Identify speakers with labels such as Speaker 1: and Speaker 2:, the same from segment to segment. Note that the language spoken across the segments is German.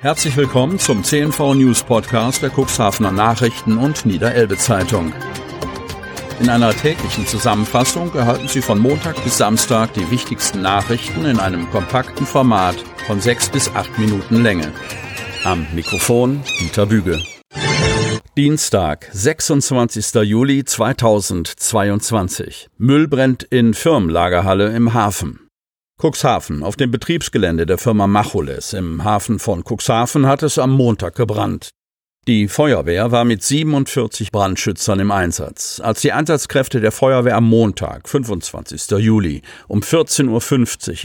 Speaker 1: Herzlich willkommen zum CNV News Podcast der Cuxhavener Nachrichten und Niederelbe Zeitung. In einer täglichen Zusammenfassung erhalten Sie von Montag bis Samstag die wichtigsten Nachrichten in einem kompakten Format von sechs bis acht Minuten Länge. Am Mikrofon Dieter Büge. Dienstag, 26. Juli 2022. Müll brennt in Firmenlagerhalle im Hafen. Cuxhaven. Auf dem Betriebsgelände der Firma Macholes im Hafen von Cuxhaven hat es am Montag gebrannt. Die Feuerwehr war mit 47 Brandschützern im Einsatz. Als die Einsatzkräfte der Feuerwehr am Montag, 25. Juli, um 14.50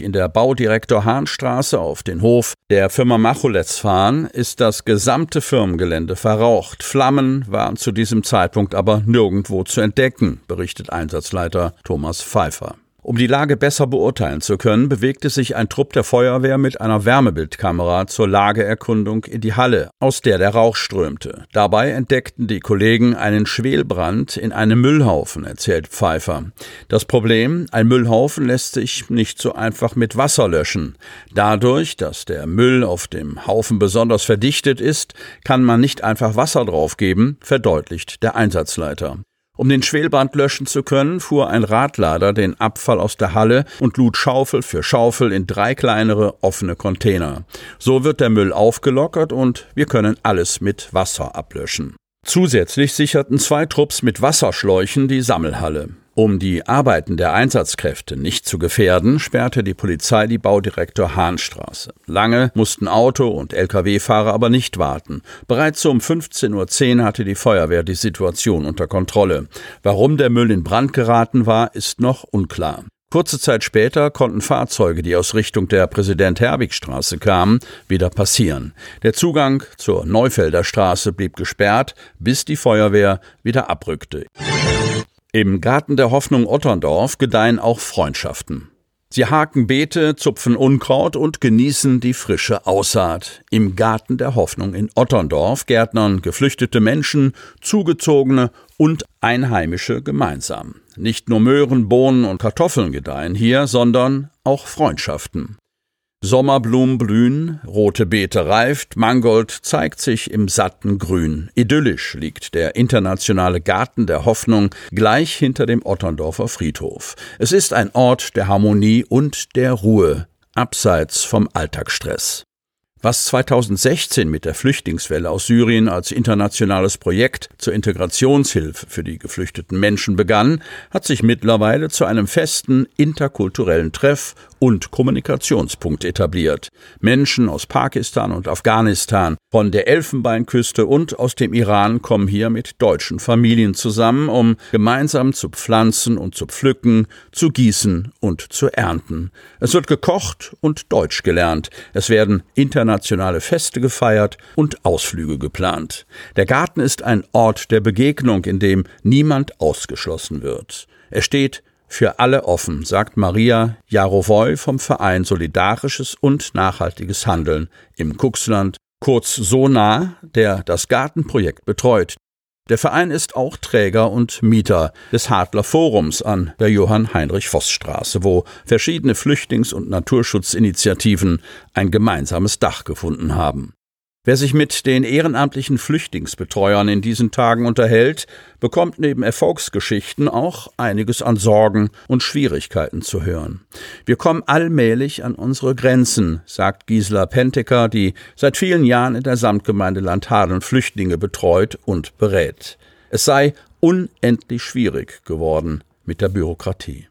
Speaker 1: Uhr in der Baudirektor Hahnstraße auf den Hof der Firma Macholes fahren, ist das gesamte Firmengelände verraucht. Flammen waren zu diesem Zeitpunkt aber nirgendwo zu entdecken, berichtet Einsatzleiter Thomas Pfeiffer. Um die Lage besser beurteilen zu können, bewegte sich ein Trupp der Feuerwehr mit einer Wärmebildkamera zur Lageerkundung in die Halle, aus der der Rauch strömte. Dabei entdeckten die Kollegen einen Schwelbrand in einem Müllhaufen, erzählt Pfeiffer. Das Problem, ein Müllhaufen lässt sich nicht so einfach mit Wasser löschen. Dadurch, dass der Müll auf dem Haufen besonders verdichtet ist, kann man nicht einfach Wasser draufgeben, verdeutlicht der Einsatzleiter. Um den Schwelbrand löschen zu können, fuhr ein Radlader den Abfall aus der Halle und lud Schaufel für Schaufel in drei kleinere offene Container. So wird der Müll aufgelockert und wir können alles mit Wasser ablöschen. Zusätzlich sicherten zwei Trupps mit Wasserschläuchen die Sammelhalle. Um die Arbeiten der Einsatzkräfte nicht zu gefährden, sperrte die Polizei die Baudirektor Hahnstraße. Lange mussten Auto- und Lkw-Fahrer aber nicht warten. Bereits um 15.10 Uhr hatte die Feuerwehr die Situation unter Kontrolle. Warum der Müll in Brand geraten war, ist noch unklar. Kurze Zeit später konnten Fahrzeuge, die aus Richtung der Präsident-Herbig-Straße kamen, wieder passieren. Der Zugang zur Neufelder Straße blieb gesperrt, bis die Feuerwehr wieder abrückte. Im Garten der Hoffnung Otterndorf gedeihen auch Freundschaften. Sie haken Beete, zupfen Unkraut und genießen die frische Aussaat. Im Garten der Hoffnung in Otterndorf gärtnern geflüchtete Menschen, Zugezogene und Einheimische gemeinsam. Nicht nur Möhren, Bohnen und Kartoffeln gedeihen hier, sondern auch Freundschaften. Sommerblumen blühen, rote Beete reift, Mangold zeigt sich im satten Grün. Idyllisch liegt der internationale Garten der Hoffnung gleich hinter dem Otterndorfer Friedhof. Es ist ein Ort der Harmonie und der Ruhe, abseits vom Alltagsstress. Was 2016 mit der Flüchtlingswelle aus Syrien als internationales Projekt zur Integrationshilfe für die geflüchteten Menschen begann, hat sich mittlerweile zu einem festen interkulturellen Treff und Kommunikationspunkt etabliert. Menschen aus Pakistan und Afghanistan, von der Elfenbeinküste und aus dem Iran kommen hier mit deutschen Familien zusammen, um gemeinsam zu pflanzen und zu pflücken, zu gießen und zu ernten. Es wird gekocht und Deutsch gelernt. Es werden internationale Feste gefeiert und Ausflüge geplant. Der Garten ist ein Ort der Begegnung, in dem niemand ausgeschlossen wird. Er steht für alle offen, sagt Maria Jarowoy vom Verein Solidarisches und Nachhaltiges Handeln im Kuxland, kurz SONA, der das Gartenprojekt betreut. Der Verein ist auch Träger und Mieter des Hadler Forums an der Johann-Heinrich-Voss-Straße, wo verschiedene Flüchtlings- und Naturschutzinitiativen ein gemeinsames Dach gefunden haben. Wer sich mit den ehrenamtlichen Flüchtlingsbetreuern in diesen Tagen unterhält, bekommt neben Erfolgsgeschichten auch einiges an Sorgen und Schwierigkeiten zu hören. Wir kommen allmählich an unsere Grenzen, sagt Gisela Penteker, die seit vielen Jahren in der Samtgemeinde Landhadeln Flüchtlinge betreut und berät. Es sei unendlich schwierig geworden mit der Bürokratie.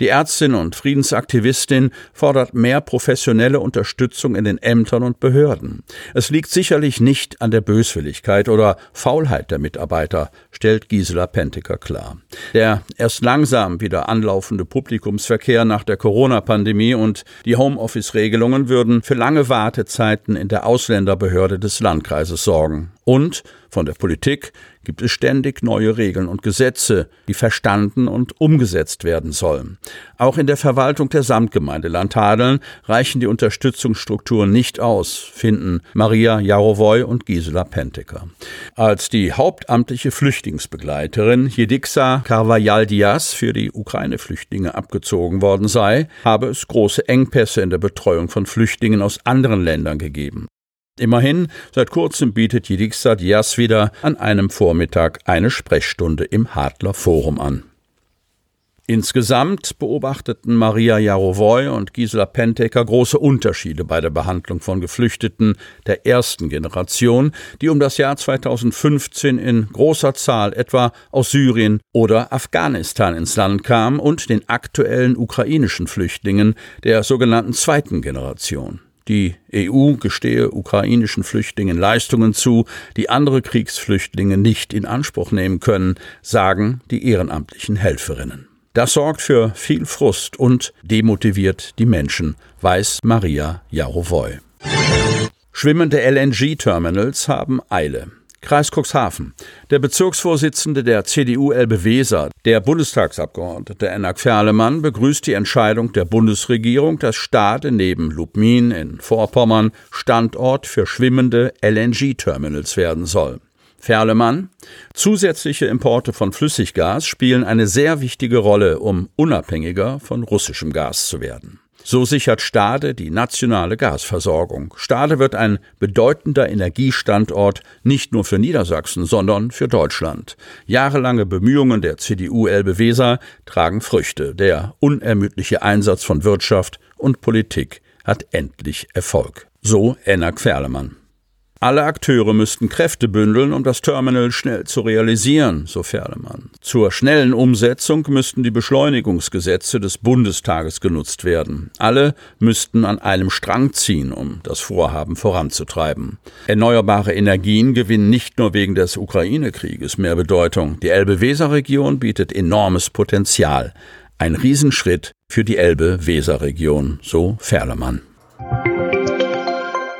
Speaker 1: Die Ärztin und Friedensaktivistin fordert mehr professionelle Unterstützung in den Ämtern und Behörden. Es liegt sicherlich nicht an der Böswilligkeit oder Faulheit der Mitarbeiter, stellt Gisela Penteker klar. Der erst langsam wieder anlaufende Publikumsverkehr nach der Corona-Pandemie und die Homeoffice-Regelungen würden für lange Wartezeiten in der Ausländerbehörde des Landkreises sorgen. Und von der Politik gibt es ständig neue Regeln und Gesetze, die verstanden und umgesetzt werden sollen. Auch in der Verwaltung der Samtgemeinde Landhadeln reichen die Unterstützungsstrukturen nicht aus, finden Maria Jarowoy und Gisela Penteker. Als die hauptamtliche Flüchtlingsbegleiterin Jedixa Carvajal-Diaz für die Ukraine-Flüchtlinge abgezogen worden sei, habe es große Engpässe in der Betreuung von Flüchtlingen aus anderen Ländern gegeben. Immerhin, seit kurzem bietet Jediksat Jas wieder an einem Vormittag eine Sprechstunde im Hadler Forum an. Insgesamt beobachteten Maria Jarowoy und Gisela Pentecker große Unterschiede bei der Behandlung von Geflüchteten der ersten Generation, die um das Jahr 2015 in großer Zahl etwa aus Syrien oder Afghanistan ins Land kamen und den aktuellen ukrainischen Flüchtlingen der sogenannten zweiten Generation. Die EU gestehe ukrainischen Flüchtlingen Leistungen zu, die andere Kriegsflüchtlinge nicht in Anspruch nehmen können, sagen die ehrenamtlichen Helferinnen. Das sorgt für viel Frust und demotiviert die Menschen, weiß Maria Jarowoy. Schwimmende LNG-Terminals haben Eile. Kreis Cuxhaven. Der Bezirksvorsitzende der CDU Elbe Weser, der Bundestagsabgeordnete Enak Ferlemann, begrüßt die Entscheidung der Bundesregierung, dass Stade neben Lubmin in Vorpommern Standort für schwimmende LNG-Terminals werden soll. Ferlemann. Zusätzliche Importe von Flüssiggas spielen eine sehr wichtige Rolle, um unabhängiger von russischem Gas zu werden. So sichert Stade die nationale Gasversorgung. Stade wird ein bedeutender Energiestandort nicht nur für Niedersachsen, sondern für Deutschland. Jahrelange Bemühungen der CDU Elbe Weser tragen Früchte. Der unermüdliche Einsatz von Wirtschaft und Politik hat endlich Erfolg. So Enak Ferlemann. Alle Akteure müssten Kräfte bündeln, um das Terminal schnell zu realisieren, so Ferlemann. Zur schnellen Umsetzung müssten die Beschleunigungsgesetze des Bundestages genutzt werden. Alle müssten an einem Strang ziehen, um das Vorhaben voranzutreiben. Erneuerbare Energien gewinnen nicht nur wegen des Ukraine-Krieges mehr Bedeutung. Die Elbe-Weser-Region bietet enormes Potenzial. Ein Riesenschritt für die Elbe-Weser-Region, so Ferlemann.